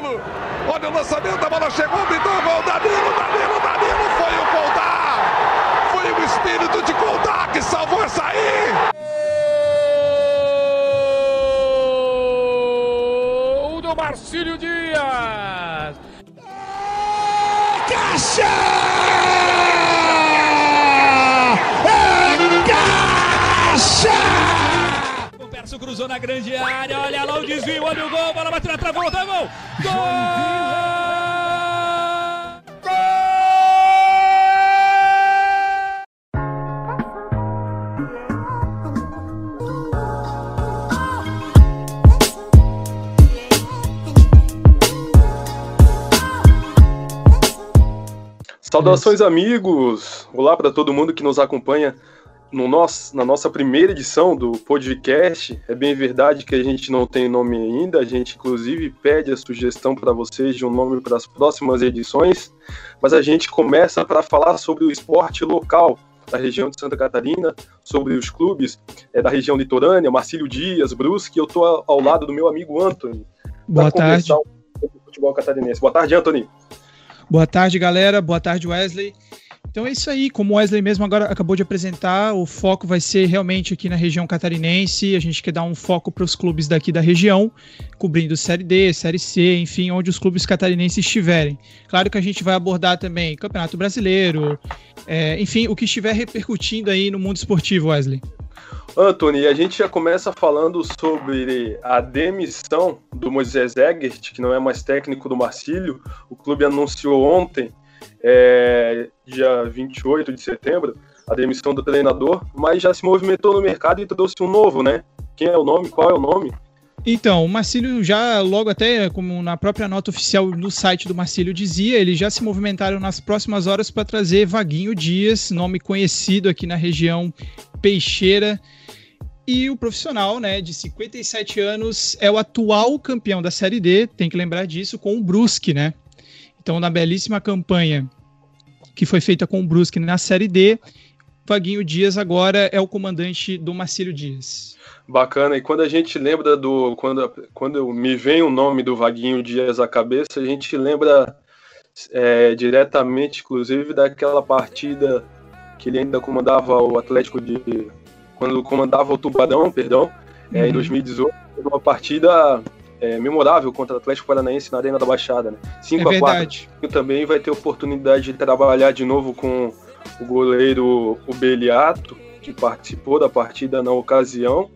Danilo. Olha o lançamento, a bola chegou, pintou o gol. Danilo, Danilo, Danilo. Foi o Coldar. Foi o espírito de Coldar que salvou essa aí. O do Marcílio Dias. Caixa! Caixa! O Perso cruzou na grande área. Olha lá o desvio, olha o gol. Bola bateu na travolta, gol! Gol! Saudações, amigos! Olá para todo mundo que nos acompanha no nosso, na nossa primeira edição do podcast. É bem verdade que a gente não tem nome ainda, a gente inclusive pede a sugestão para vocês de um nome para as próximas edições, mas a gente começa para falar sobre o esporte local da região de Santa Catarina, sobre os clubes é, da região litorânea, Marcílio Dias, Brusque. Eu estou ao lado do meu amigo Anthony. Boa tarde. O futebol catarinense. Boa tarde, Anthony. Boa tarde, galera. Boa tarde, Wesley. Então é isso aí, como o Wesley mesmo agora acabou de apresentar, o foco vai ser realmente aqui na região catarinense. A gente quer dar um foco para os clubes daqui da região, cobrindo Série D, Série C, enfim, onde os clubes catarinenses estiverem. Claro que a gente vai abordar também Campeonato Brasileiro, é, enfim, o que estiver repercutindo aí no mundo esportivo, Wesley. Anthony, a gente já começa falando sobre a demissão do Moisés Egert, que não é mais técnico do Marcílio. O clube anunciou ontem, é, dia 28 de setembro, a demissão do treinador, mas já se movimentou no mercado e trouxe um novo, né? Quem é o nome? Qual é o nome? Então, o Marcílio já, logo até, como na própria nota oficial no site do Marcílio dizia, eles já se movimentaram nas próximas horas para trazer Vaguinho Dias, nome conhecido aqui na região peixeira. E o profissional, né, de 57 anos, é o atual campeão da Série D, tem que lembrar disso, com o Brusque, né? Então, na belíssima campanha que foi feita com o Brusque na Série D, Vaguinho Dias agora é o comandante do Marcílio Dias. Bacana, e quando a gente lembra do. Quando, quando me vem o nome do Vaguinho Dias à cabeça, a gente lembra é, diretamente, inclusive, daquela partida que ele ainda comandava o Atlético de. Quando comandava o Tubarão, perdão, é, em 2018, uma partida é, memorável contra o Atlético Paranaense na Arena da Baixada, né? 5 É a 4 verdade. Também vai ter oportunidade de trabalhar de novo com o goleiro o Beliato, que participou da partida na ocasião.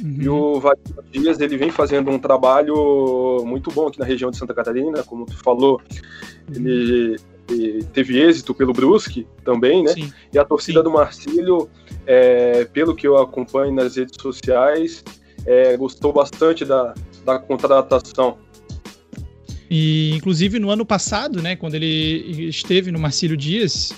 E Uhum. o Wagner Dias ele vem fazendo um trabalho muito bom aqui na região de Santa Catarina, como tu falou, ele, ele teve êxito pelo Brusque também, né? Sim. E a torcida Sim. do Marcílio, é, pelo que eu acompanho nas redes sociais, é, gostou bastante da, da contratação. E, inclusive, no ano passado, né, quando ele esteve no Marcílio Dias,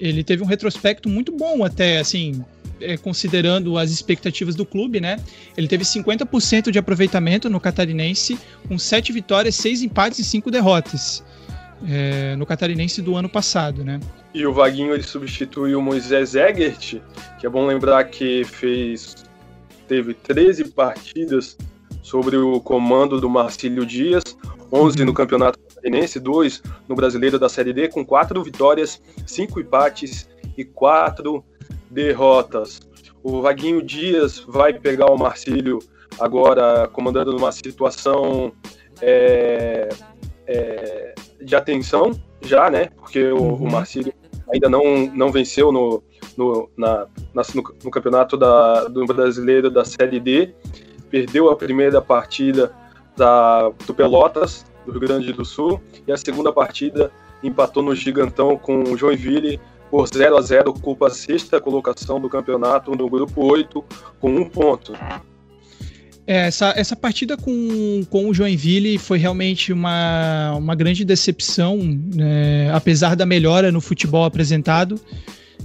ele teve um retrospecto muito bom até, assim, é, considerando as expectativas do clube, né? Ele teve 50% de aproveitamento no Catarinense, com 7 vitórias, 6 empates e 5 derrotas. é, no Catarinense do ano passado, né? E o Vaguinho ele substitui o Moisés Egert, que é bom lembrar que fez teve 13 partidas sobre o comando do Marcílio Dias, 11 no Campeonato Catarinense, 2 no Brasileiro da Série D, com 4 vitórias, 5 empates e 4 derrotas. O Vaguinho Dias vai pegar o Marcílio agora comandando numa situação é, é, de atenção já, né? Porque o, Uhum. o Marcílio ainda não, não venceu no, no, na, na- no, no campeonato da, do brasileiro da Série D. Perdeu a primeira partida da, do Pelotas, do Rio Grande do Sul, e a segunda partida empatou no Gigantão com o Joinville por 0 a 0 ocupa a sexta colocação do campeonato no grupo 8 com um ponto. É, essa, essa partida com, com o Joinville foi realmente uma, uma grande decepção, né, apesar da melhora no futebol apresentado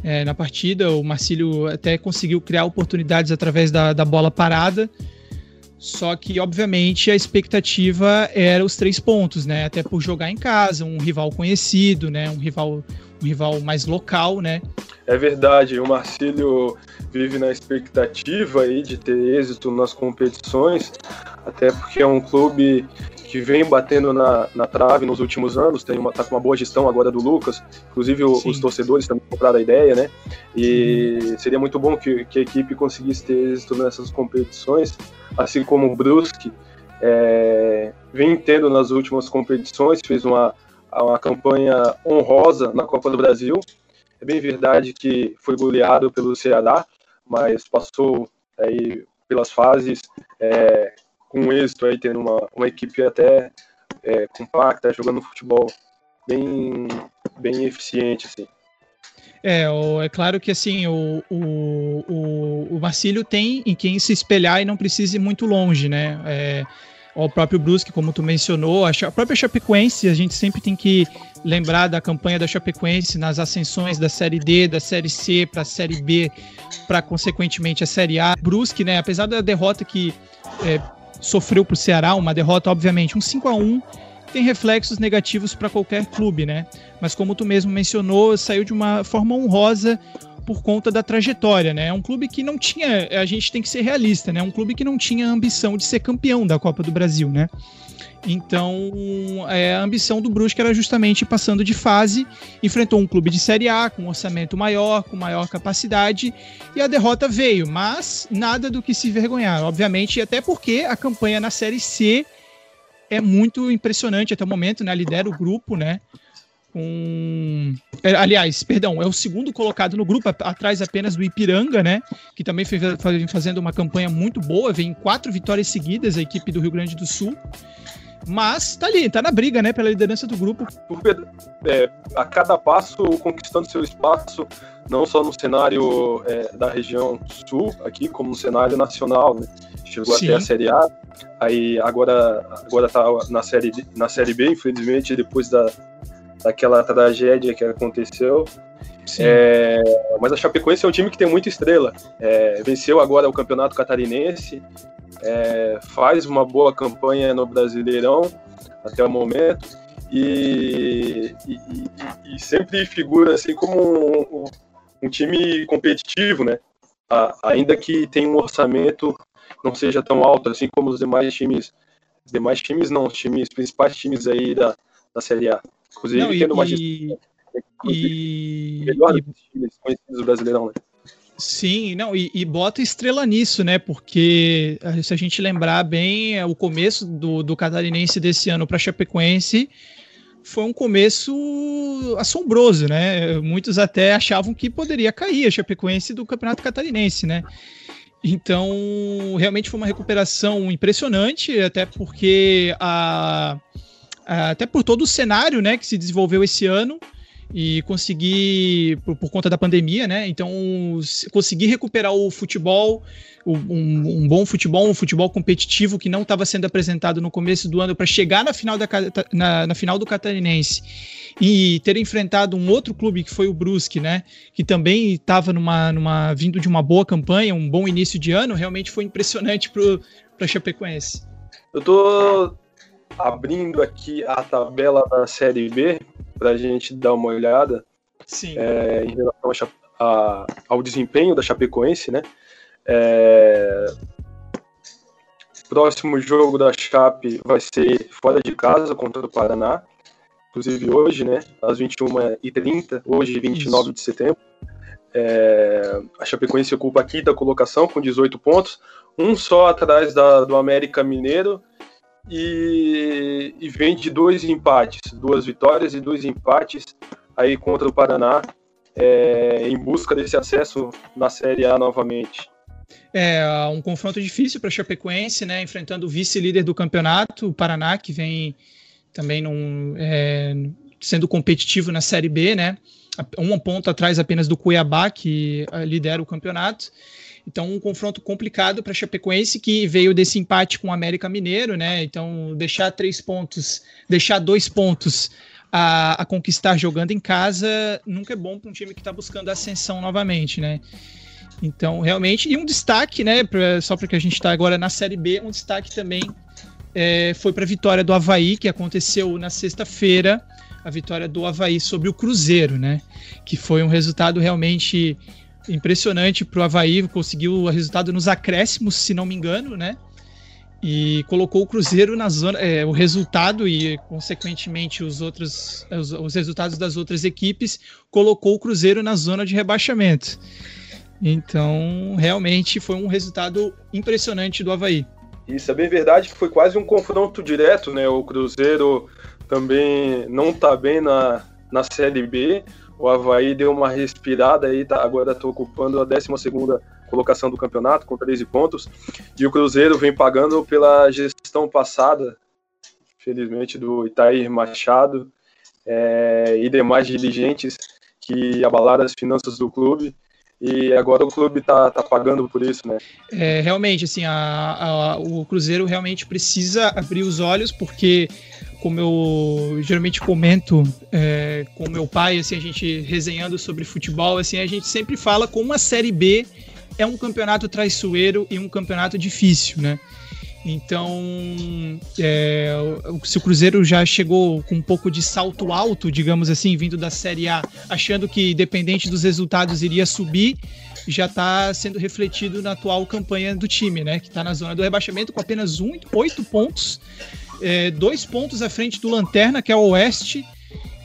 é, na partida. O Marcílio até conseguiu criar oportunidades através da, da bola parada. Só que, obviamente, a expectativa era os três pontos, né? Até por jogar em casa, um rival conhecido, né? Um rival, um rival mais local, né? É verdade, o Marcílio vive na expectativa aí de ter êxito nas competições, até porque é um clube que vem batendo na, na trave nos últimos anos, tem uma, tá com uma boa gestão agora do Lucas, inclusive o, os torcedores também compraram a ideia, né? E Sim. seria muito bom que, que, a equipe conseguisse ter êxito nessas competições, assim como o Brusque é, vem tendo nas últimas competições, fez uma, uma campanha honrosa na Copa do Brasil. É bem verdade que foi goleado pelo Ceará, mas passou aí pelas fases é, com êxito aí, tendo uma, uma equipe até é, compacta, jogando futebol bem, bem eficiente, assim. É, é claro que assim, o, o, o, o Marcílio tem em quem se espelhar e não precisa ir muito longe, né? É, o próprio Brusque, como tu mencionou, a, a própria Chapecoense, a gente sempre tem que lembrar da campanha da Chapecoense nas ascensões da Série D, da Série C para a Série B, para consequentemente a Série A. Brusque, né, apesar da derrota que é, sofreu para o Ceará, uma derrota, obviamente, um 5 a 1 tem reflexos negativos para qualquer clube, né? Mas como tu mesmo mencionou, saiu de uma forma honrosa por conta da trajetória, né? É um clube que não tinha, a gente tem que ser realista, né? É um clube que não tinha ambição de ser campeão da Copa do Brasil, né? Então, é, a ambição do Brusque era justamente passando de fase, enfrentou um clube de Série A com um orçamento maior, com maior capacidade, e a derrota veio, mas nada do que se vergonhar, obviamente, até porque a campanha na Série C é muito impressionante até o momento, né? Lidera o grupo, né? É, aliás, perdão, é o segundo colocado no grupo, atrás apenas do Ipiranga, né? Que também foi fazendo uma campanha muito boa, vem quatro vitórias seguidas a equipe do Rio Grande do Sul. Mas tá ali, tá na briga, né, pela liderança do grupo. É, a cada passo conquistando seu espaço, não só no cenário é, da região sul, aqui, como no cenário nacional, né? Chegou Sim. até a Série A, aí agora, agora tá na série, na série B, infelizmente, depois da, daquela tragédia que aconteceu. É, mas a Chapecoense é um time que tem muita estrela. É, venceu agora o Campeonato Catarinense, é, faz uma boa campanha no Brasileirão até o momento e, e, e sempre figura assim como um, um, time competitivo, né? A, ainda que tenha um orçamento não seja tão alto assim como os demais times, os demais times não, os times principais times aí da, da Série A. Inclusive não, e, tendo uma gestão, e, melhor e, times conhecidos do Brasileirão, né? Sim, não, e, e, bota estrela nisso, né? Porque eh, se a gente lembrar bem, é, o começo do, do catarinense desse ano para Chapecoense foi um começo assombroso, né? Muitos até achavam que poderia cair a Chapecoense do Campeonato Catarinense, né? Então, realmente foi uma recuperação impressionante, até porque a, a até por todo o cenário, né, que se desenvolveu esse ano e conseguir, por, por, conta da pandemia, né? Então, conseguir recuperar o futebol, um, um, bom futebol, um futebol competitivo que não estava sendo apresentado no começo do ano para chegar na final, da, na, na, final do Catarinense e ter enfrentado um outro clube que foi o Brusque, né? Que também estava numa, numa vindo de uma boa campanha, um bom início de ano, realmente foi impressionante para Chapecoense. Eu tô abrindo aqui a tabela da Série B para a gente dar uma olhada é, em relação a, a, ao desempenho da Chapecoense, né? É, próximo jogo da Chape vai ser fora de casa contra o Paraná, inclusive hoje, né? Às 21h30, hoje, 29 Isso. de setembro. É, a Chapecoense ocupa a quinta colocação com 18 pontos, um só atrás da, do América Mineiro e, e vem de dois empates, duas vitórias e dois empates aí contra o Paraná, é, em busca desse acesso na Série A novamente. É um confronto difícil para Chapecoense, né? Enfrentando o vice-líder do campeonato, o Paraná, que vem também num, é, sendo competitivo na Série B, né? Um ponto atrás apenas do Cuiabá, que é, lidera o campeonato. Então, um confronto complicado para a Chapecoense, que veio desse empate com o América Mineiro, né? Então, deixar três pontos, deixar dois pontos a, a conquistar jogando em casa nunca é bom para um time que está buscando ascensão novamente, né? Então, realmente, e um destaque, né? Pra, só porque a gente está agora na Série B, um destaque também é, foi para a vitória do Havaí, que aconteceu na sexta-feira, a vitória do Havaí sobre o Cruzeiro, né? Que foi um resultado realmente impressionante para o Havaí, conseguiu o resultado nos acréscimos, se não me engano, né? e colocou o Cruzeiro na zona, é, o resultado e consequentemente os outros os, os, resultados das outras equipes colocou o Cruzeiro na zona de rebaixamento. Então, realmente foi um resultado impressionante do Havaí. Isso é bem verdade, foi quase um confronto direto, né? O Cruzeiro também não está bem na, na Série B. O Havaí deu uma respirada aí, tá, agora está ocupando a 12 segunda colocação do campeonato, com 13 pontos. E o Cruzeiro vem pagando pela gestão passada, felizmente, do Itair Machado é, e demais dirigentes que abalaram as finanças do clube. E agora o clube está tá pagando por isso, né? É, realmente, assim, a, a, o Cruzeiro realmente precisa abrir os olhos, porque como eu geralmente comento é, com meu pai, assim, a gente resenhando sobre futebol, assim, a gente sempre fala como a Série B é um campeonato traiçoeiro e um campeonato difícil, né? Então, é, se o Cruzeiro já chegou com um pouco de salto alto, digamos assim, vindo da Série A, achando que, dependente dos resultados, iria subir, já está sendo refletido na atual campanha do time, né? Que está na zona do rebaixamento com apenas um, oito pontos, é, dois pontos à frente do Lanterna, que é o Oeste,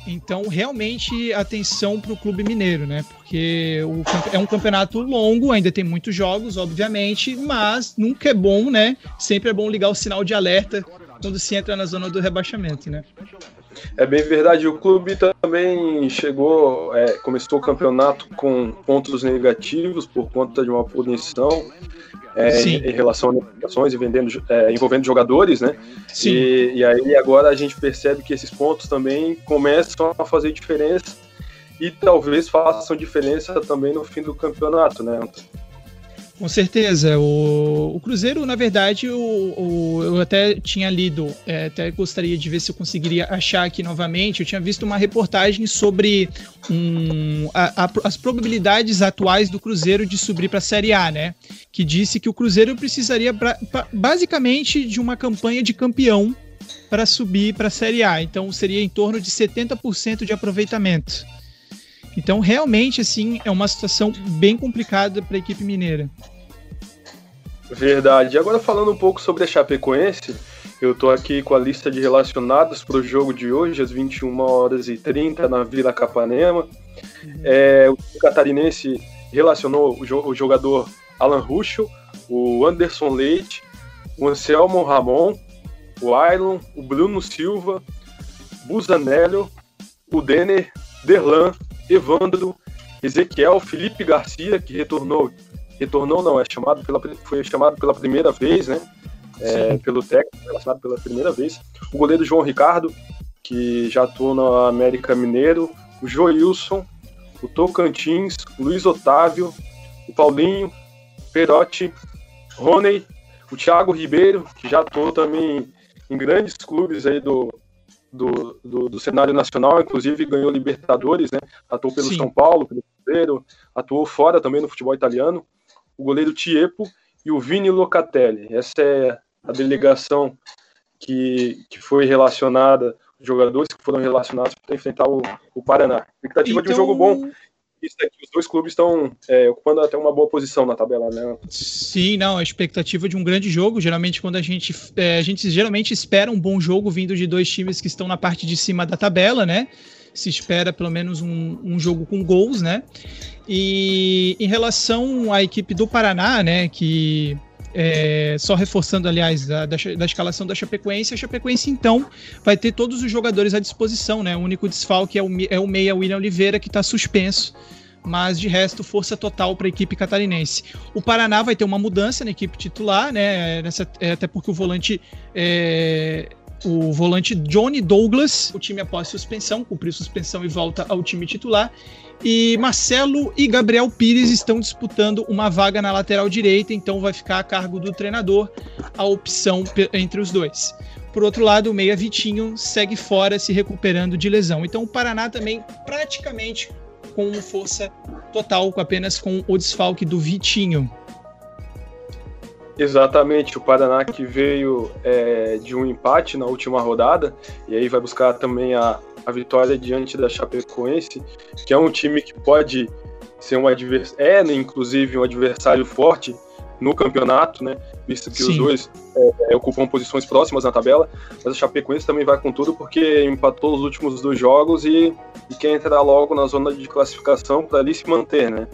então, realmente, atenção para o Clube Mineiro, né? Porque o, é um campeonato longo, ainda tem muitos jogos, obviamente, mas nunca é bom, né? Sempre é bom ligar o sinal de alerta quando se entra na zona do rebaixamento, né? É bem verdade. O clube também chegou, é, começou o campeonato com pontos negativos por conta de uma punição é, em, relação a negociações e vendendo, é, envolvendo jogadores, né? Sim. E, e aí agora a gente percebe que esses pontos também começam a fazer diferença e talvez façam diferença também no fim do campeonato, né? Com certeza. O, o Cruzeiro, na verdade, o, o, eu até tinha lido, é, até gostaria de ver se eu conseguiria achar aqui novamente. Eu tinha visto uma reportagem sobre um, a, a, as probabilidades atuais do Cruzeiro de subir para a Série A, né? Que disse que o Cruzeiro precisaria pra, pra, basicamente de uma campanha de campeão para subir para a Série A. Então seria em torno de 70% de aproveitamento. Então, realmente, assim, é uma situação bem complicada para a equipe mineira. Verdade. Agora, falando um pouco sobre a Chapecoense, eu estou aqui com a lista de relacionados para o jogo de hoje, às 21 horas e 30 na Vila Capanema. Uhum. É, o catarinense relacionou o, jogador Alan Ruschel, o Anderson Leite, o Anselmo Ramon, o Ailon, o Bruno Silva, Busanello, o Denner, Derlan, Evandro, Ezequiel, Felipe Garcia, que retornou, retornou não, é chamado pela, foi chamado pela primeira vez, né? É, pelo técnico, relacionado pela primeira vez. O goleiro João Ricardo, que já atuou na América Mineiro, o Joilson, o Tocantins, o Luiz Otávio, o Paulinho, Perotti, Rony, o Thiago Ribeiro, que já atuou também em grandes clubes aí do, do, do, do, cenário nacional, inclusive ganhou Libertadores, né? Atuou pelo Sim. São Paulo, pelo Cruzeiro, atuou fora também no futebol italiano. O goleiro Tiepo e o Vini Locatelli. Essa é a delegação que, que foi relacionada, os jogadores que foram relacionados para enfrentar o, o Paraná. Expectativa então... de um jogo bom. Os dois clubes estão é, ocupando até uma boa posição na tabela, né? Sim, não, a expectativa de um grande jogo. Geralmente, quando a gente. É, a gente geralmente espera um bom jogo vindo de dois times que estão na parte de cima da tabela, né? Se espera pelo menos um, um jogo com gols, né? E em relação à equipe do Paraná, né? Que é, só reforçando, aliás, da, da, da, escalação da Chapecoense, a Chapecoense então vai ter todos os jogadores à disposição, né? O único desfalque é o, é o meia William Oliveira, que está suspenso, mas de resto, força total para a equipe catarinense. O Paraná vai ter uma mudança na equipe titular, né? Nessa, é, até porque o volante. É, o volante Johnny Douglas, o time após suspensão, cumpriu suspensão e volta ao time titular. E Marcelo e Gabriel Pires estão disputando uma vaga na lateral direita, então vai ficar a cargo do treinador a opção entre os dois. Por outro lado, o Meia Vitinho segue fora, se recuperando de lesão. Então o Paraná também praticamente com força total, apenas com o desfalque do Vitinho. Exatamente, o Paraná que veio é, de um empate na última rodada, e aí vai buscar também a, a vitória diante da Chapecoense, que é um time que pode ser um adversário, é né, inclusive um adversário forte no campeonato, né? Visto que Sim. os dois é, é, ocupam posições próximas na tabela, mas a Chapecoense também vai com tudo porque empatou os últimos dois jogos e, e quer entrar logo na zona de classificação para ali se manter, né?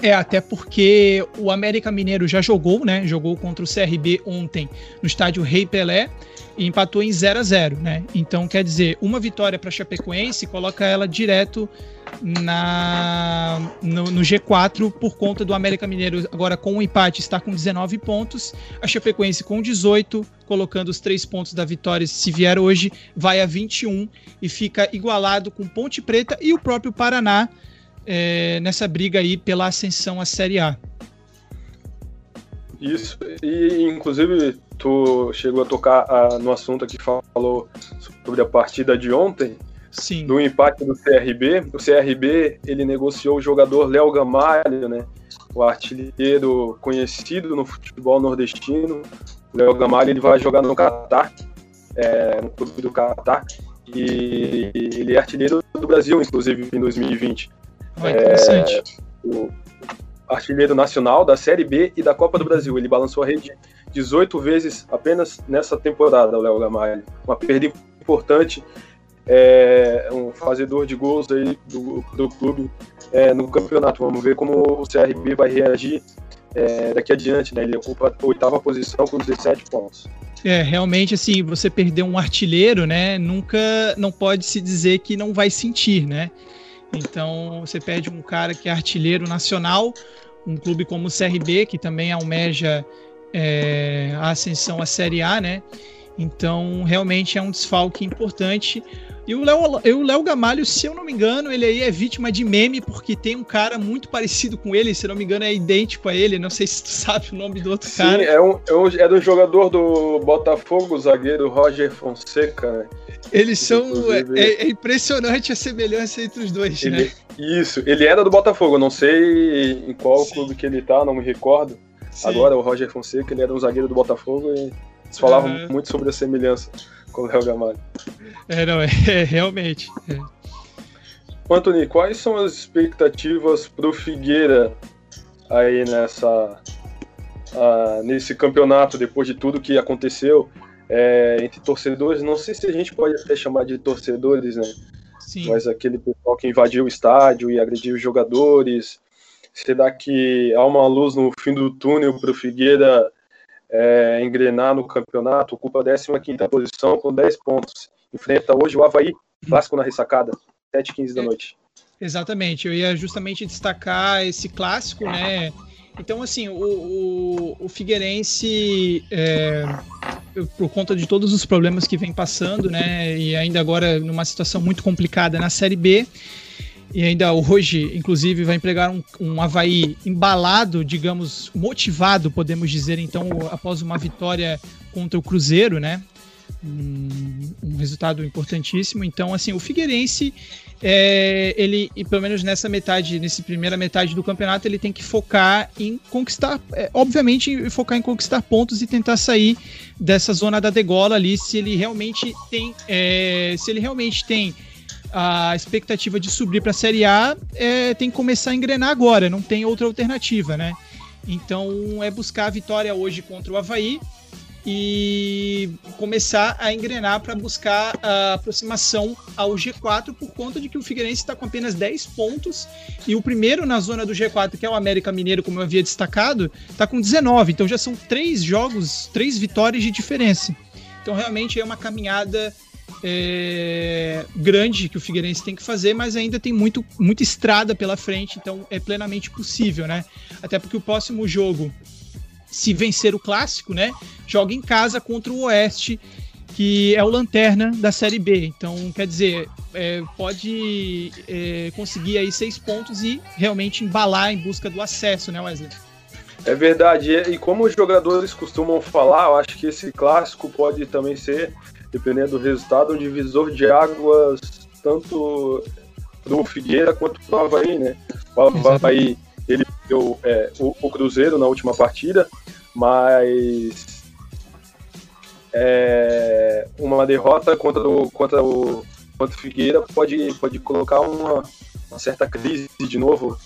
É, até porque o América Mineiro já jogou, né? Jogou contra o CRB ontem no estádio Rei Pelé e empatou em 0 a 0 né? Então, quer dizer, uma vitória para Chapecoense coloca ela direto na no, no, G4 por conta do América Mineiro agora com o um empate está com 19 pontos, a Chapecoense com 18, colocando os três pontos da vitória se vier hoje, vai a 21 e fica igualado com Ponte Preta e o próprio Paraná é, nessa briga aí pela ascensão à Série A. Isso, e inclusive tu chegou a tocar ah, no assunto que falou sobre a partida de ontem, Sim. do empate do CRB. O CRB ele negociou o jogador Léo Gamalho, né? O artilheiro conhecido no futebol nordestino. O Léo Gamalho ele vai jogar no Catar, é, no clube do Catar. E ele é artilheiro do Brasil, inclusive, em 2020. Oh, interessante. É, o artilheiro nacional da Série B e da Copa do Brasil. Ele balançou a rede 18 vezes apenas nessa temporada, o Léo Gamalho. Uma perda importante, é, um fazedor de gols aí do, do clube é, no campeonato. Vamos ver como o CRB vai reagir é, daqui adiante, né? Ele ocupa a oitava posição com 17 pontos. É, realmente, assim, você perder um artilheiro, né? Nunca, não pode se dizer que não vai sentir, né? Então, você perde um cara que é artilheiro nacional, um clube como o CRB, que também almeja é, a ascensão à Série A, né? Então, realmente é um desfalque importante. E o Léo, Gamalho, se eu não me engano, ele aí é vítima de meme, porque tem um cara muito parecido com ele, se eu não me engano, é idêntico a ele. Não sei se tu sabe o nome do outro Sim, cara. É, um, é, um, é do jogador do Botafogo, o zagueiro Roger Fonseca, né? Eles são. É, é, impressionante a semelhança entre os dois, ele, né? Isso, ele era do Botafogo, não sei em qual Sim. clube que ele tá, não me recordo. Sim. Agora, o Roger Fonseca, ele era um zagueiro do Botafogo e eles falavam uhum. muito sobre a semelhança com o Léo Gamalho. É, não, é, é realmente. É. Anthony, quais são as expectativas pro Figueira aí nessa. Uh, nesse campeonato, depois de tudo que aconteceu é, entre torcedores? Não sei se a gente pode até chamar de torcedores, né? Sim. Mas aquele pessoal que invadiu o estádio e agrediu os jogadores. Será que há uma luz no fim do túnel para o Figueira é, engrenar no campeonato? Ocupa a 15 posição com 10 pontos. Enfrenta hoje o Havaí, clássico na ressacada, 7h15 da noite. Exatamente, eu ia justamente destacar esse clássico, né? Então, assim, o, o, o Figueirense, é, por conta de todos os problemas que vem passando, né? E ainda agora numa situação muito complicada na Série B, e ainda hoje, inclusive, vai empregar um, um Havaí embalado, digamos, motivado, podemos dizer, então, após uma vitória contra o Cruzeiro, né? Um, um resultado importantíssimo. Então, assim, o Figueirense, é, ele, pelo menos nessa metade, nessa primeira metade do campeonato, ele tem que focar em conquistar, é, obviamente, focar em conquistar pontos e tentar sair dessa zona da degola ali, se ele realmente tem, é, se ele realmente tem a expectativa de subir para a Série A é, tem que começar a engrenar agora, não tem outra alternativa, né? Então é buscar a vitória hoje contra o Havaí e começar a engrenar para buscar a aproximação ao G4 por conta de que o Figueirense está com apenas 10 pontos e o primeiro na zona do G4, que é o América Mineiro, como eu havia destacado, está com 19. Então já são três jogos, três vitórias de diferença. Então realmente é uma caminhada é, grande que o Figueirense tem que fazer, mas ainda tem muito, muita estrada pela frente, então é plenamente possível, né? Até porque o próximo jogo, se vencer o clássico, né, joga em casa contra o Oeste, que é o lanterna da Série B. Então, quer dizer, é, pode é, conseguir aí seis pontos e realmente embalar em busca do acesso, né, Wesley? É verdade, e como os jogadores costumam falar, eu acho que esse clássico pode também ser dependendo do resultado, um divisor de águas tanto do Figueira quanto do Havaí, né? O Havaí, ele deu é, o, o, Cruzeiro na última partida, mas é, uma derrota contra o, contra o, contra o Figueira pode, pode colocar uma, uma certa crise de novo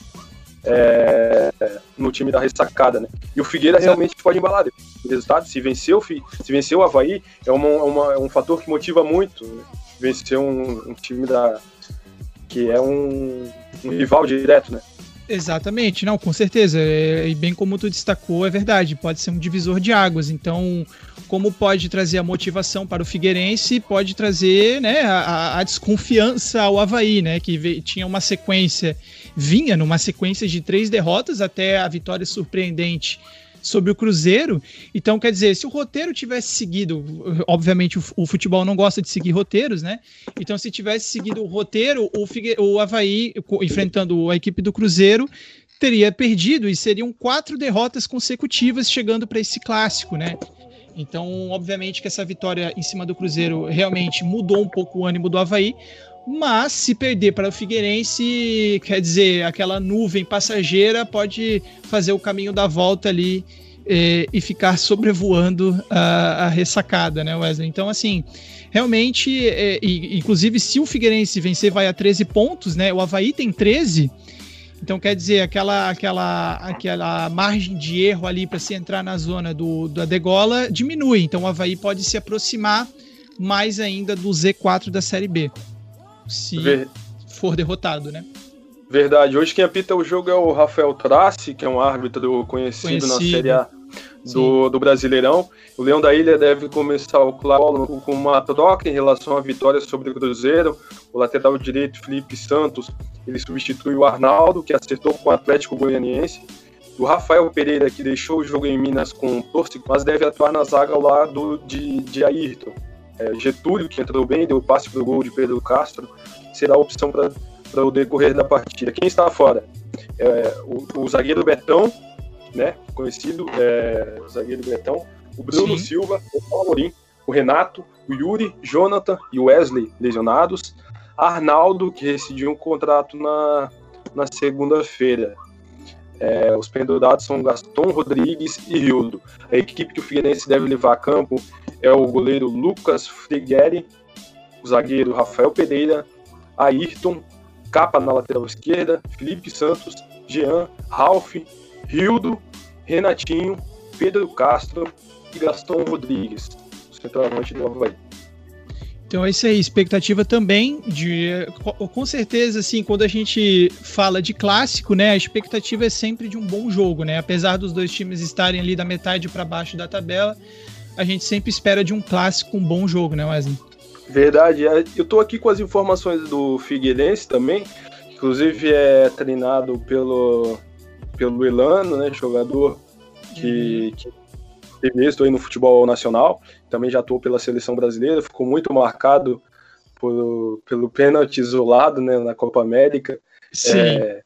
é, no time da ressacada, né? E o Figueira realmente pode embalar o resultado. Se venceu, se venceu o Havaí, é, uma, uma, é um fator que motiva muito. Né? Vencer um, um, time da que é um, um rival direto, né? Exatamente, não, com certeza. É, e bem como tu destacou, é verdade, pode ser um divisor de águas. Então, como pode trazer a motivação para o Figueirense, pode trazer né, a, a desconfiança ao Havaí, né? Que tinha uma sequência, vinha numa sequência de três derrotas até a vitória surpreendente sobre o Cruzeiro. Então, quer dizer, se o roteiro tivesse seguido, obviamente o, o, futebol não gosta de seguir roteiros, né? Então, se tivesse seguido o roteiro, o, Figue, o Havaí enfrentando a equipe do Cruzeiro teria perdido e seriam quatro derrotas consecutivas chegando para esse clássico, né? Então, obviamente que essa vitória em cima do Cruzeiro realmente mudou um pouco o ânimo do Havaí, mas se perder para o Figueirense, quer dizer, aquela nuvem passageira pode fazer o caminho da volta ali eh, e ficar sobrevoando a, a, ressacada, né, Wesley? Então, assim, realmente, eh, e, inclusive, se o Figueirense vencer, vai a 13 pontos, né? O Havaí tem 13. Então, quer dizer, aquela, aquela, aquela margem de erro ali para se entrar na zona do, da degola diminui. Então, o Havaí pode se aproximar mais ainda do Z4 da Série B se Ver... for derrotado, né? Verdade. Hoje quem apita o jogo é o Rafael Trace, que é um árbitro conhecido, conhecido. na Série A do, do, Brasileirão. O Leão da Ilha deve começar o clássico com uma troca em relação à vitória sobre o Cruzeiro. O lateral direito, Felipe Santos, ele substitui o Arnaldo, que acertou com o Atlético Goianiense. O Rafael Pereira, que deixou o jogo em Minas com o Torce, mas deve atuar na zaga ao lado de, de Ayrton. É, Getúlio, que entrou bem, deu passe para o gol de Pedro Castro, será a opção para o decorrer da partida. Quem está fora? É, o, o, zagueiro Betão, né, conhecido, é, o zagueiro Betão, o Bruno Sim. Silva, o Paulo o Renato, o Yuri, Jonathan e o Wesley lesionados, Arnaldo, que rescindiu um contrato na, na segunda-feira. É, os pendurados são Gaston Rodrigues e Rildo. A equipe que o Figueirense deve levar a campo é o goleiro Lucas Frigueri, o zagueiro Rafael Pereira, Ayrton, Capa na lateral esquerda, Felipe Santos, Jean, Ralph, Rildo, Renatinho, Pedro Castro e Gaston Rodrigues, centroavante do Havaí. Então é isso aí, expectativa também de com certeza assim, quando a gente fala de clássico, né, a expectativa é sempre de um bom jogo, né? Apesar dos dois times estarem ali da metade para baixo da tabela, a gente sempre espera de um clássico um bom jogo, né, Wesley? Verdade. É, eu tô aqui com as informações do Figueirense também, inclusive é treinado pelo pelo Elano, né, jogador que, uhum. que teve êxito aí no futebol nacional, também já atuou pela seleção brasileira, ficou muito marcado por, pelo pênalti isolado né, na Copa América. Sim. É,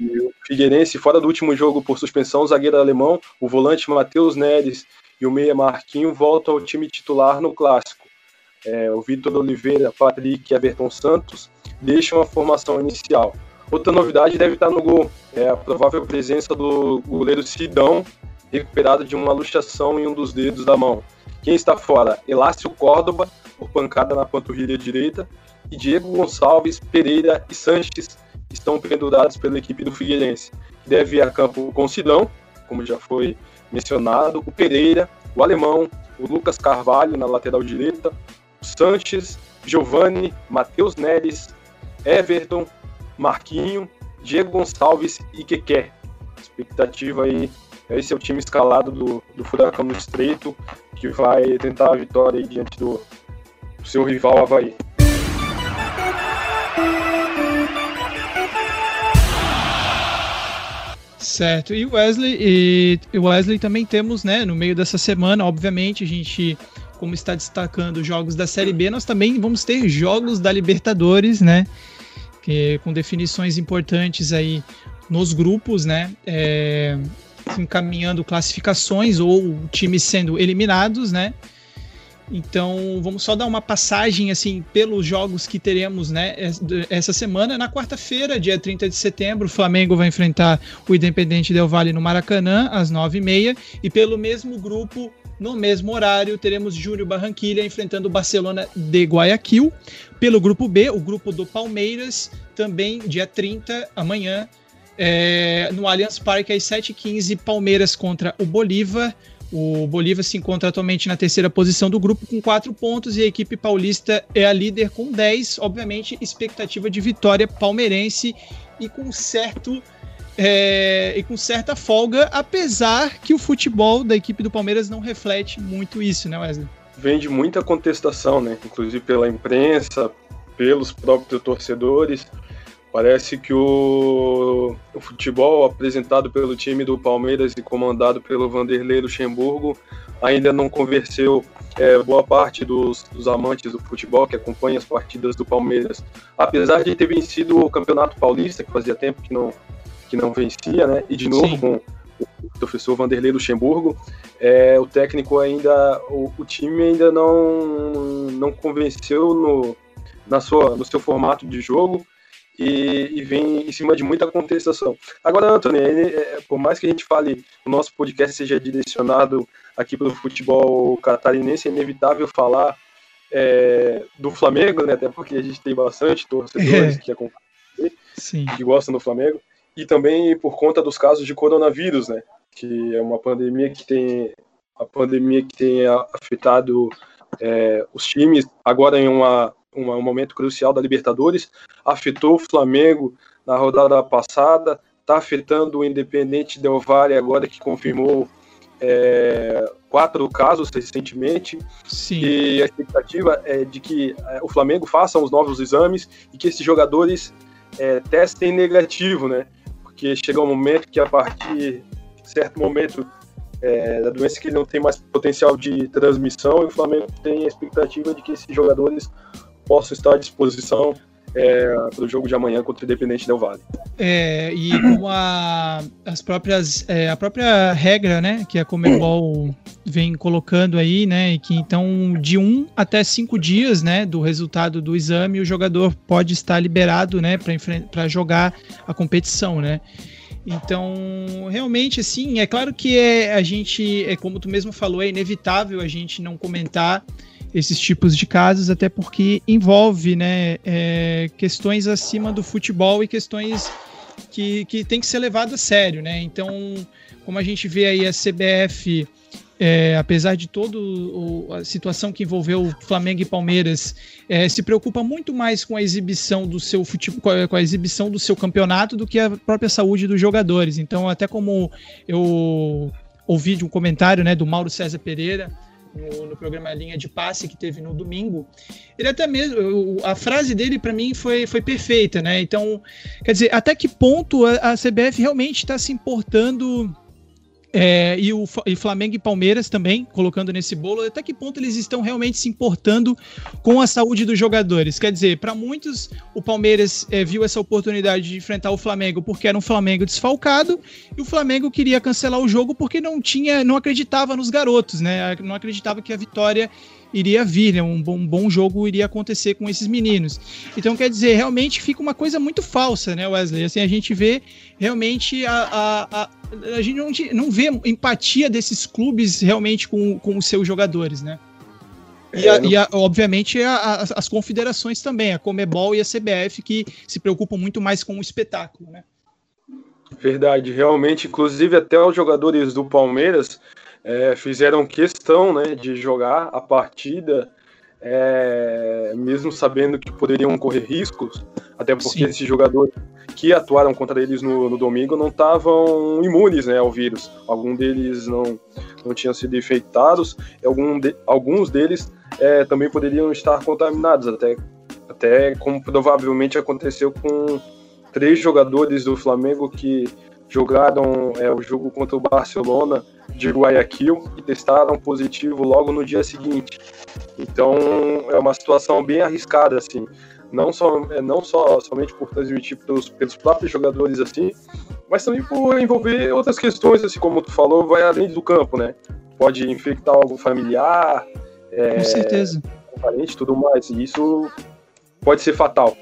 o Figueirense, fora do último jogo por suspensão, o zagueiro alemão, o volante Matheus Neres e o meia Marquinho voltam ao time titular no Clássico. É, o Vitor Oliveira, Patrick e Everton Santos deixam a formação inicial. Outra novidade deve estar no gol, é a provável presença do goleiro Sidão, recuperado de uma luxação em um dos dedos da mão. Quem está fora? Elácio Córdoba, por pancada na panturrilha direita, e Diego Gonçalves, Pereira e Sanches estão pendurados pela equipe do Figueirense. Deve ir a campo com Sidão, como já foi mencionado, o Pereira, o Alemão, o Lucas Carvalho na lateral direita, o Sanches, Giovanni, Matheus Neres, Everton, Marquinho, Diego Gonçalves e Keké. Expectativa aí esse é o time escalado do, do Furacão no Estreito, que vai tentar a vitória diante do, do seu rival Havaí. Certo. E Wesley, e Wesley também temos, né, no meio dessa semana, obviamente, a gente, como está destacando jogos da Série B, nós também vamos ter jogos da Libertadores, né, que, com definições importantes aí nos grupos, né, é, encaminhando classificações ou times sendo eliminados, né? Então, vamos só dar uma passagem assim pelos jogos que teremos, né, essa semana. Na quarta-feira, dia 30 de setembro, o Flamengo vai enfrentar o Independente Del Valle no Maracanã às 9h30 e pelo mesmo grupo, no mesmo horário, teremos Júnior Barranquilha enfrentando o Barcelona de Guayaquil. Pelo grupo B, o grupo do Palmeiras, também dia 30, amanhã, É, no Allianz Parque, às 7h15, Palmeiras contra o Bolívar. O Bolívar se encontra atualmente na terceira posição do grupo com quatro pontos e a equipe paulista é a líder com 10. Obviamente, expectativa de vitória palmeirense e com certo é, e com certa folga, apesar que o futebol da equipe do Palmeiras não reflete muito isso, né, Wesley? Vem de muita contestação, né? Inclusive pela imprensa, pelos próprios torcedores. Parece que o, o, futebol apresentado pelo time do Palmeiras e comandado pelo Vanderlei Luxemburgo ainda não convenceu é, boa parte dos, dos, amantes do futebol que acompanham as partidas do Palmeiras. Apesar de ter vencido o Campeonato Paulista, que fazia tempo que não, que não vencia, né? E de novo Sim. com o professor Vanderlei Luxemburgo, é, o técnico ainda, o, o, time ainda não, não convenceu no, na sua, no seu formato de jogo e, e, vem em cima de muita contestação. Agora, Antônio, é, por mais que a gente fale, o nosso podcast seja direcionado aqui para o futebol catarinense, é inevitável falar é, do Flamengo, né? Até porque a gente tem bastante torcedores é. que acompanham, que gostam do Flamengo, e também por conta dos casos de coronavírus, né? Que é uma pandemia que tem a pandemia que tem afetado é, os times agora em uma um momento crucial da Libertadores, afetou o Flamengo na rodada passada, está afetando o Independente Del Valle agora que confirmou é, quatro casos recentemente. Sim. E a expectativa é de que é, o Flamengo faça os novos exames e que esses jogadores é, testem negativo, né? Porque chega um momento que a partir de certo momento é, da doença que ele não tem mais potencial de transmissão e o Flamengo tem a expectativa de que esses jogadores posso estar à disposição é, para o jogo de amanhã contra o Independente Del Vale. É, e a, as próprias, é, a própria regra, né, que a Comebol vem colocando aí, né, e que então de um até cinco dias, né, do resultado do exame, o jogador pode estar liberado, né, para jogar a competição, né. Então, realmente, assim, é claro que é, a gente, é como tu mesmo falou, é inevitável a gente não comentar esses tipos de casos, até porque envolve né, é, questões acima do futebol e questões que, que tem que ser levado a sério. Né? Então, como a gente vê aí a CBF, é, apesar de toda a situação que envolveu Flamengo e Palmeiras, é, se preocupa muito mais com a exibição do seu futebol, com a exibição do seu campeonato do que a própria saúde dos jogadores. Então, até como eu ouvi de um comentário né, do Mauro César Pereira, no, no, programa Linha de Passe que teve no domingo, ele até mesmo, a frase dele para mim foi, foi perfeita, né? Então, quer dizer, até que ponto a, a CBF realmente está se importando é, e o e Flamengo e Palmeiras também, colocando nesse bolo, até que ponto eles estão realmente se importando com a saúde dos jogadores? Quer dizer, para muitos, o Palmeiras é, viu essa oportunidade de enfrentar o Flamengo porque era um Flamengo desfalcado e o Flamengo queria cancelar o jogo porque não tinha, não acreditava nos garotos, né? Não acreditava que a vitória iria vir, né? um, bom, um bom jogo iria acontecer com esses meninos. Então, quer dizer, realmente fica uma coisa muito falsa, né, Wesley? Assim, a gente vê realmente a, a, a, a gente não, não vê empatia desses clubes realmente com, com os seus jogadores, né? E, a, é, e a, obviamente a, as confederações também, a Comebol e a CBF, que se preocupam muito mais com o espetáculo, né? Verdade, realmente, inclusive até os jogadores do Palmeiras é, fizeram questão né, de jogar a partida, é, mesmo sabendo que poderiam correr riscos, até porque Sim. esses jogadores que atuaram contra eles no, no domingo não estavam imunes né, ao vírus. Alguns deles não, não tinham sido infectados, algum de, alguns deles é, também poderiam estar contaminados, até, até como provavelmente aconteceu com três jogadores do Flamengo que jogaram é, o jogo contra o Barcelona de Guayaquil e testaram positivo logo no dia seguinte. Então é uma situação bem arriscada assim, não só é, não só somente por transmitir pelos, pelos próprios jogadores assim, mas também por envolver outras questões assim como tu falou, vai além do campo, né? Pode infectar algum familiar, é, com certeza, parente, tudo mais. E isso pode ser fatal.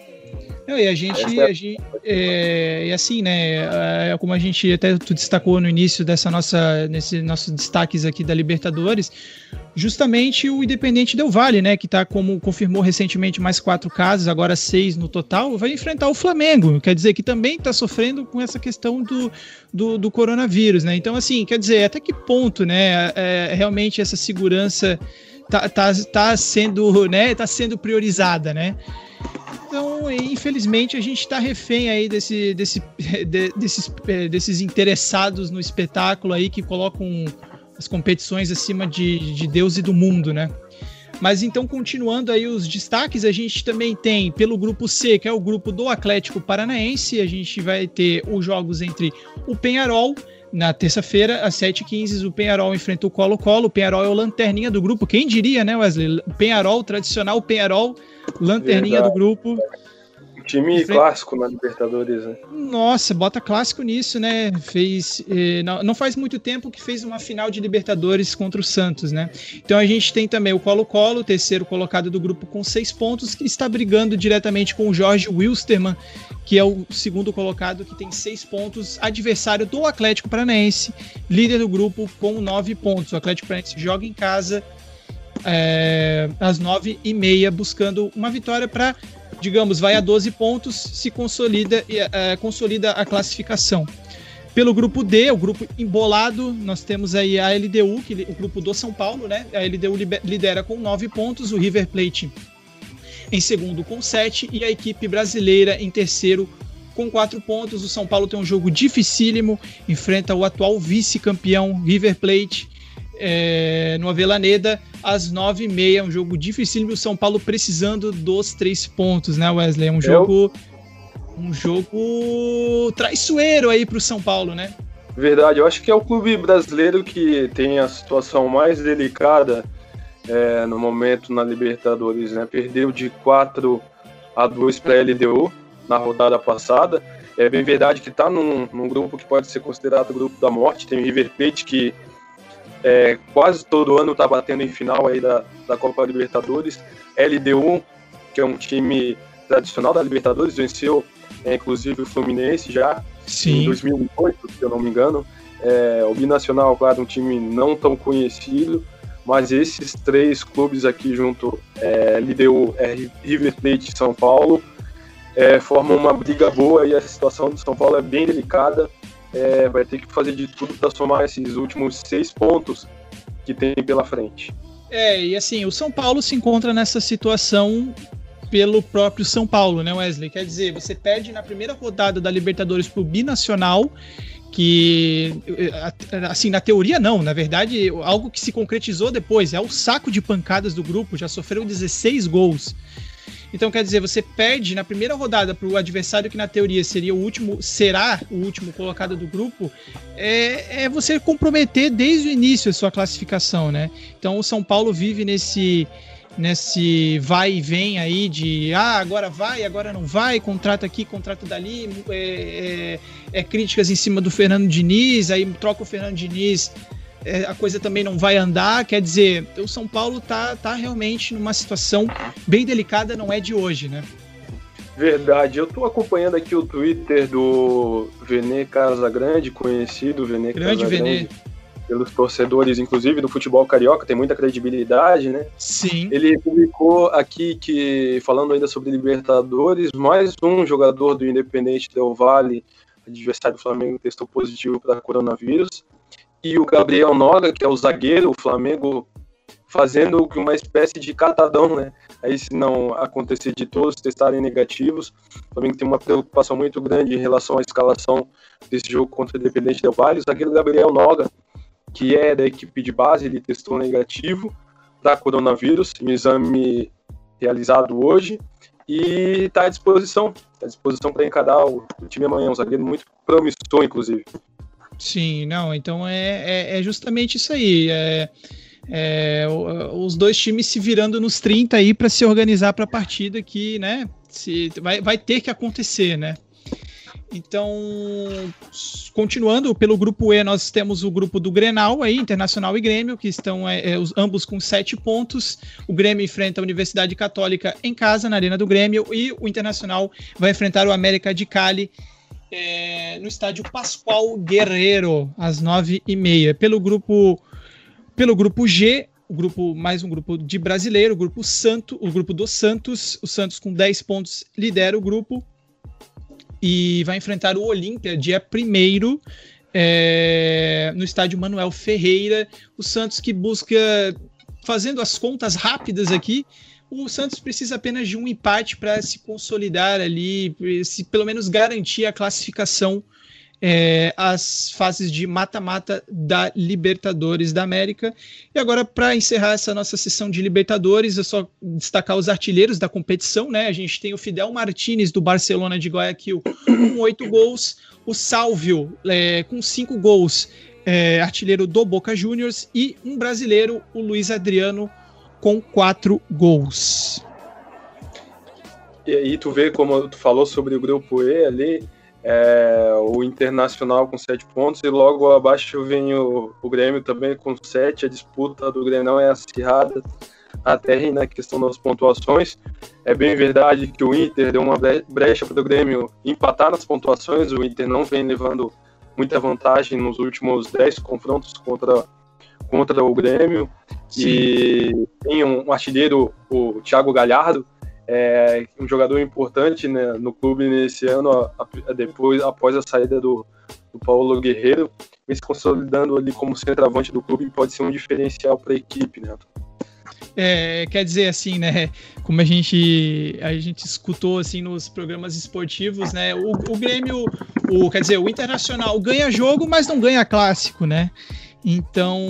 Não, e a gente, é a gente é, e assim, né, é, como a gente até tu destacou no início dessa nossa, nesse nossos destaques aqui da Libertadores, justamente o Independente Del Vale, né, que tá como confirmou recentemente mais quatro casos, agora seis no total, vai enfrentar o Flamengo, quer dizer que também está sofrendo com essa questão do, do, do, coronavírus, né? Então, assim, quer dizer, até que ponto, né, é, realmente essa segurança tá, tá, tá sendo, né, tá sendo priorizada, né? Então, infelizmente, a gente está refém aí desse, desse, de, desses, é, desses interessados no espetáculo aí que colocam as competições acima de, de Deus e do mundo, né? Mas então, continuando aí os destaques, a gente também tem pelo grupo C, que é o grupo do Atlético Paranaense, a gente vai ter os jogos entre o Penharol, na terça-feira, às 7h15, o Penharol enfrenta o Colo-Colo. O Penharol é o lanterninha do grupo. Quem diria, né, Wesley? Penharol, tradicional Penharol, lanterninha Verdade. do grupo. Time clássico na Libertadores, né? Nossa, bota clássico nisso, né? Fez. Eh, não, não, faz muito tempo que fez uma final de Libertadores contra o Santos, né? Então a gente tem também o Colo-Colo, terceiro colocado do grupo com seis pontos, que está brigando diretamente com o Jorge Wilstermann, que é o segundo colocado, que tem seis pontos, adversário do Atlético Paranaense, líder do grupo com nove pontos. O Atlético Paranaense joga em casa. É, às nove e meia, buscando uma vitória para digamos, vai a 12 pontos, se consolida, é, consolida a classificação. Pelo grupo D, o grupo embolado, nós temos aí a LDU, que, o grupo do São Paulo, né? A LDU lidera com 9 pontos, o River Plate em segundo com 7 e a equipe brasileira em terceiro com 4 pontos. O São Paulo tem um jogo dificílimo, enfrenta o atual vice-campeão River Plate é, no Avelaneda às nove e meia. Um jogo difícil o São Paulo precisando dos três pontos, né, Wesley? É um jogo. Um jogo traiçoeiro aí para o São Paulo, né? Verdade, eu acho que é o clube brasileiro que tem a situação mais delicada é, no momento na Libertadores, né? Perdeu de 4 a 2 para a LDU na rodada passada. É bem verdade que está num, num, grupo que pode ser considerado o grupo da morte. Tem o River Plate que é, quase todo ano está batendo em final aí da, da Copa Libertadores. LDU, que é um time tradicional da Libertadores, venceu é, inclusive o Fluminense já Sim. em 2008, se eu não me engano. É, o Binacional, claro, um time não tão conhecido, mas esses três clubes aqui junto, é, LDU, é, River Plate e São Paulo, é, formam uma briga boa e a situação do São Paulo é bem delicada é, vai ter que fazer de tudo para somar esses últimos seis pontos que tem pela frente. É, e assim, o São Paulo se encontra nessa situação pelo próprio São Paulo, né, Wesley? Quer dizer, você perde na primeira rodada da Libertadores pro Binacional, que assim, na teoria não, na verdade, algo que se concretizou depois, é o saco de pancadas do grupo, já sofreu 16 gols. Então, quer dizer, você perde na primeira rodada para o adversário que na teoria seria o último, será o último colocado do grupo, é, é você comprometer desde o início a sua classificação, né? Então, o São Paulo vive nesse nesse vai e vem aí de ah, agora vai, agora não vai, contrato aqui, contrato dali, é, é, é críticas em cima do Fernando Diniz, aí troca o Fernando Diniz a coisa também não vai andar. Quer dizer, o São Paulo tá, tá realmente numa situação bem delicada, não é de hoje, né? Verdade, eu tô acompanhando aqui o Twitter do Vene Casagrande, conhecido Vene Grande Casagrande. Pelos torcedores, inclusive, do futebol carioca, tem muita credibilidade, né? Sim. Ele publicou aqui que, falando ainda sobre Libertadores, mais um jogador do Independente Del Vale, adversário do Flamengo, testou positivo para coronavírus e o Gabriel Noga, que é o zagueiro, o Flamengo fazendo uma espécie de catadão, né? Aí se não acontecer de todos testarem negativos, o Flamengo tem uma preocupação muito grande em relação à escalação desse jogo contra o Independente Del Valle. O zagueiro Gabriel Noga, que é da equipe de base, ele testou negativo para coronavírus, um exame realizado hoje e está à disposição, está à disposição para encarar o, time amanhã, um zagueiro muito promissor, inclusive. Sim, não, então é, é, é justamente isso aí. É, é, os dois times se virando nos 30 aí para se organizar para a partida que, né, se, vai, vai ter que acontecer, né? Então, continuando pelo grupo E, nós temos o grupo do Grenal aí, Internacional e Grêmio, que estão é, é, os, ambos com sete pontos. O Grêmio enfrenta a Universidade Católica em casa, na Arena do Grêmio, e o Internacional vai enfrentar o América de Cali é, no estádio Pascoal Guerreiro, às nove e meia. Pelo grupo, pelo grupo G, o grupo mais um grupo de brasileiro, o grupo Santo, o grupo do Santos, o Santos com 10 pontos lidera o grupo e vai enfrentar o Olímpia dia 1 é, no estádio Manuel Ferreira. O Santos que busca, fazendo as contas rápidas aqui, o Santos precisa apenas de um empate para se consolidar ali, se pelo menos garantir a classificação é, as fases de mata-mata da Libertadores da América. E agora, para encerrar essa nossa sessão de Libertadores, eu só destacar os artilheiros da competição, né? A gente tem o Fidel Martinez do Barcelona de Guayaquil com oito gols, o Salvio é, com cinco gols, é, artilheiro do Boca Juniors, e um brasileiro, o Luiz Adriano, com quatro gols. E aí tu vê como tu falou sobre o grupo E ali, é, o Internacional com sete pontos e logo abaixo vem o, o Grêmio também com sete. A disputa do Grêmio não é acirrada até na questão das pontuações. É bem verdade que o Inter deu uma brecha para o Grêmio empatar nas pontuações. O Inter não vem levando muita vantagem nos últimos dez confrontos contra, contra o Grêmio. Sim. E tem um artilheiro, o Thiago Galhardo, é um jogador importante né, no clube nesse ano, a, a, depois, após a saída do, do Paulo Guerreiro, vem se consolidando ali como centroavante do clube e pode ser um diferencial para a equipe, né? É, quer dizer assim, né? Como a gente a gente escutou assim nos programas esportivos, né? O, o Grêmio, o quer dizer, o Internacional ganha jogo, mas não ganha clássico, né? Então,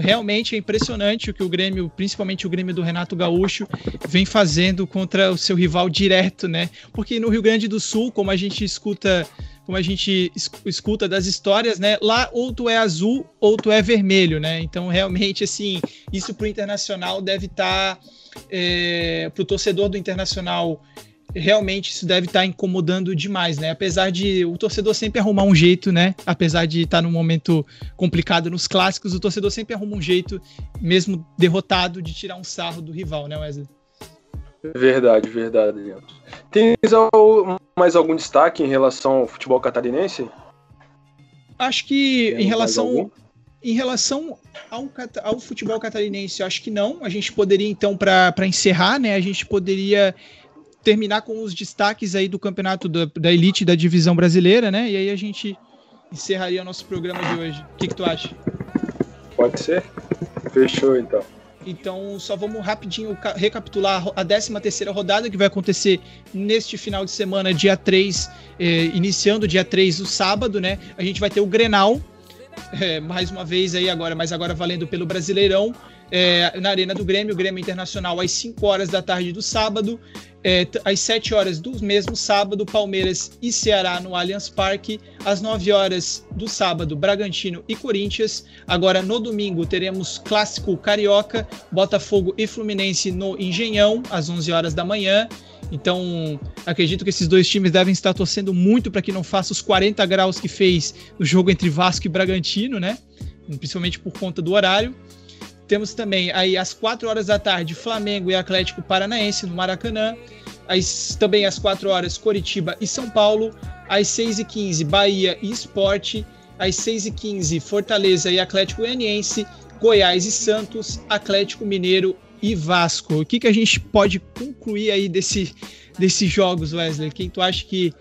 realmente é impressionante o que o Grêmio, principalmente o Grêmio do Renato Gaúcho, vem fazendo contra o seu rival direto, né? Porque no Rio Grande do Sul, como a gente escuta, como a gente escuta das histórias, né? Lá ou tu é azul ou tu é vermelho, né? Então, realmente, assim, isso pro Internacional deve estar, tá, é, pro torcedor do Internacional realmente isso deve estar tá incomodando demais, né? Apesar de o torcedor sempre arrumar um jeito, né? Apesar de estar tá num momento complicado nos clássicos, o torcedor sempre arruma um jeito, mesmo derrotado, de tirar um sarro do rival, né, Wesley? Verdade, verdade, Leandro. Tem mais algum destaque em relação ao futebol catarinense? Acho que Tem em relação em relação ao, ao futebol catarinense, acho que não. A gente poderia, então, para encerrar, né? A gente poderia terminar com os destaques aí do campeonato da, da elite da divisão brasileira, né? E aí a gente encerraria o nosso programa de hoje. O que, que tu acha? Pode ser. Fechou então. Então, só vamos rapidinho recapitular a 13 terceira rodada que vai acontecer neste final de semana, dia 3, eh, iniciando dia 3, o sábado, né? A gente vai ter o Grenal, eh, mais uma vez aí agora, mas agora valendo pelo Brasileirão, eh, na Arena do Grêmio, Grêmio Internacional, às 5 horas da tarde do sábado. É, às 7 horas do mesmo sábado, Palmeiras e Ceará no Allianz Parque. Às 9 horas do sábado, Bragantino e Corinthians. Agora no domingo teremos clássico carioca, Botafogo e Fluminense no Engenhão, às 11 horas da manhã. Então, acredito que esses dois times devem estar torcendo muito para que não faça os 40 graus que fez no jogo entre Vasco e Bragantino, né? Principalmente por conta do horário. Temos também aí às 4 horas da tarde Flamengo e Atlético Paranaense no Maracanã. Às, também às 4 horas Coritiba e São Paulo. Às 6 e 15 Bahia e Esporte. Às 6 e 15 Fortaleza e Atlético Goianiense. Goiás e Santos. Atlético Mineiro e Vasco. O que, que a gente pode concluir aí desse, desses jogos, Wesley? Quem tu acha que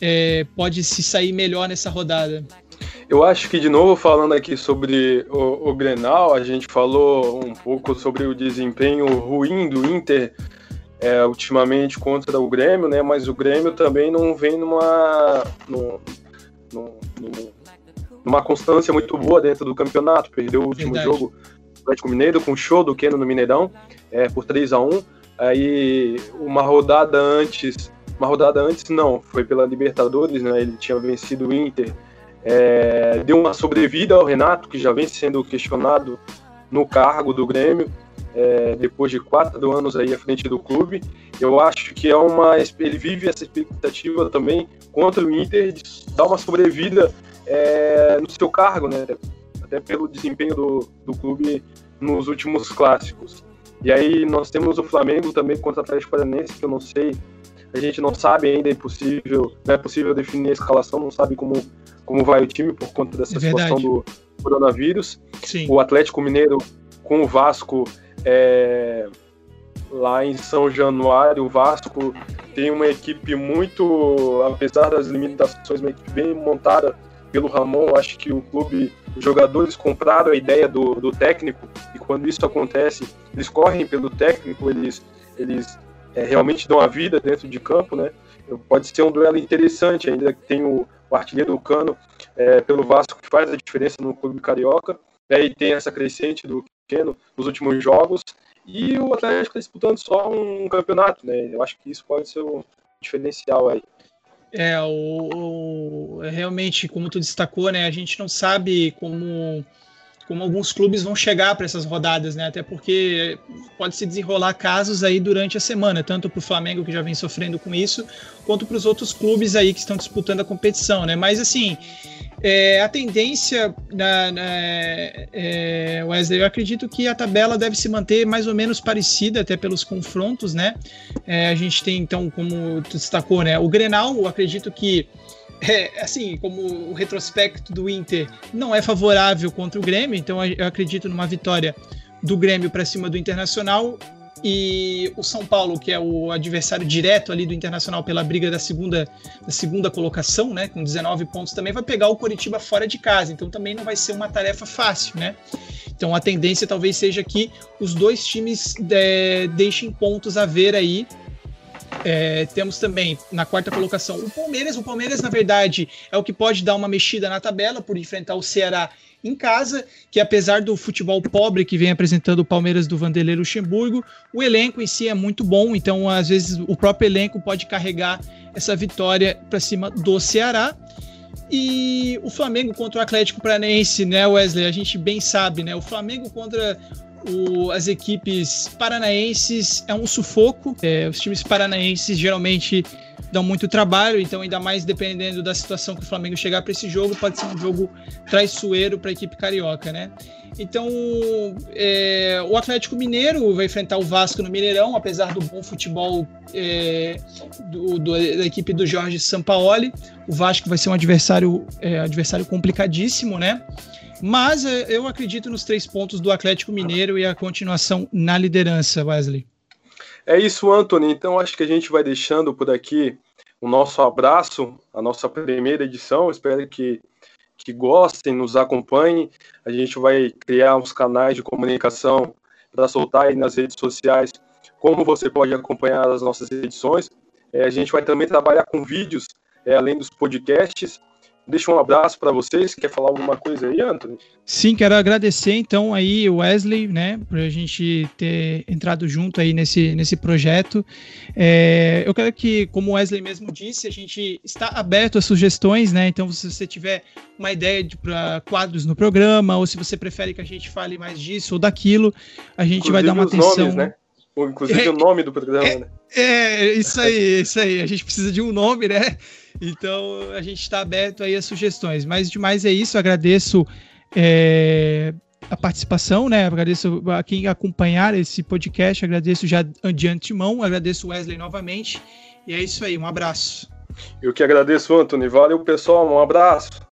é, pode se sair melhor nessa rodada? Eu acho que, de novo, falando aqui sobre o, o Grenal, a gente falou um pouco sobre o desempenho ruim do Inter é, ultimamente contra o Grêmio, né? Mas o Grêmio também não vem numa, numa, numa constância muito boa dentro do campeonato. Perdeu o último Verdade. jogo do Atlético Mineiro com o show do Keno no Mineirão é, por 3 a 1 Aí uma rodada antes, uma rodada antes não, foi pela Libertadores, né? Ele tinha vencido o Inter é, deu uma sobrevida ao Renato, que já vem sendo questionado no cargo do Grêmio. é, depois de quatro anos aí à frente do clube. Eu acho que é uma. Ele vive essa expectativa também contra o Inter de dar uma sobrevida é, no seu cargo, né? Até pelo desempenho do, do clube nos últimos clássicos. E aí nós temos o Flamengo também contra o Atlético Paranaense, que eu não sei, a gente não sabe ainda, é impossível, não é possível definir a escalação, não sabe como, como vai o time por conta dessa é situação do coronavírus. Sim. O Atlético Mineiro com o Vasco é, lá em São Januário, o Vasco tem uma equipe muito, apesar das limitações, uma equipe bem montada pelo Ramon. Acho que o clube, os jogadores compraram a ideia do, do técnico e quando isso acontece, eles correm pelo técnico, eles, eles é, realmente dão a vida dentro de campo, né? Pode ser um duelo interessante, ainda que tem o, o artilheiro do Cano é, pelo Vasco que faz a diferença no clube carioca. Né? E tem essa crescente do pequeno nos últimos jogos e o Atlético está disputando só um campeonato, né? Eu acho que isso pode ser um diferencial aí. É, o, o, realmente, como tu destacou, né? A gente não sabe como como alguns clubes vão chegar para essas rodadas, né? Até porque pode se desenrolar casos aí durante a semana, tanto para o Flamengo que já vem sofrendo com isso, quanto para os outros clubes aí que estão disputando a competição, né? Mas assim, é, a tendência na, na é, Wesley, eu acredito que a tabela deve se manter mais ou menos parecida, até pelos confrontos, né? É, a gente tem então, como tu destacou, né? O Grenal, eu acredito que é, assim, como o retrospecto do Inter não é favorável contra o Grêmio, então eu acredito numa vitória do Grêmio para cima do Internacional e o São Paulo, que é o adversário direto ali do Internacional pela briga da segunda, da segunda colocação, né, com 19 pontos, também vai pegar o Coritiba fora de casa, então também não vai ser uma tarefa fácil, né? Então a tendência talvez seja que os dois times é, deixem pontos a ver aí é, temos também na quarta colocação o Palmeiras. O Palmeiras, na verdade, é o que pode dar uma mexida na tabela por enfrentar o Ceará em casa, que apesar do futebol pobre que vem apresentando o Palmeiras do Vanderlei Luxemburgo, o elenco em si é muito bom, então às vezes o próprio elenco pode carregar essa vitória para cima do Ceará. E o Flamengo contra o Atlético Paranaense, né, Wesley? A gente bem sabe, né? O Flamengo contra o, as equipes paranaenses é um sufoco. É, os times paranaenses geralmente dão muito trabalho, então ainda mais dependendo da situação que o Flamengo chegar para esse jogo, pode ser um jogo traiçoeiro para a equipe carioca, né? Então, é, o Atlético Mineiro vai enfrentar o Vasco no Mineirão, apesar do bom futebol é, do, do, da equipe do Jorge Sampaoli. O Vasco vai ser um adversário, é, adversário complicadíssimo, né? Mas é, eu acredito nos três pontos do Atlético Mineiro e a continuação na liderança, Wesley. É isso, Anthony. Então acho que a gente vai deixando por aqui o nosso abraço, a nossa primeira edição. Espero que, que gostem, nos acompanhem. A gente vai criar uns canais de comunicação para soltar aí nas redes sociais como você pode acompanhar as nossas edições. É, a gente vai também trabalhar com vídeos, é, além dos podcasts. Deixa um abraço para vocês. Quer falar alguma coisa aí, Anthony? Sim, quero agradecer então aí o Wesley, né, por a gente ter entrado junto aí nesse, nesse projeto. É, eu quero que, como o Wesley mesmo disse, a gente está aberto a sugestões, né? Então, se você tiver uma ideia para quadros no programa, ou se você prefere que a gente fale mais disso ou daquilo, a gente Inclusive vai dar uma atenção. Nomes, né? Ou, inclusive é, o nome do programa, é, né? É, isso aí, isso aí. A gente precisa de um nome, né? Então a gente está aberto aí a sugestões. Mas demais é isso. Agradeço é, a participação, né? Agradeço a quem acompanhar esse podcast. Agradeço já de antemão. Agradeço Wesley novamente. E é isso aí. Um abraço. Eu que agradeço, Antônio. Valeu, pessoal. Um abraço.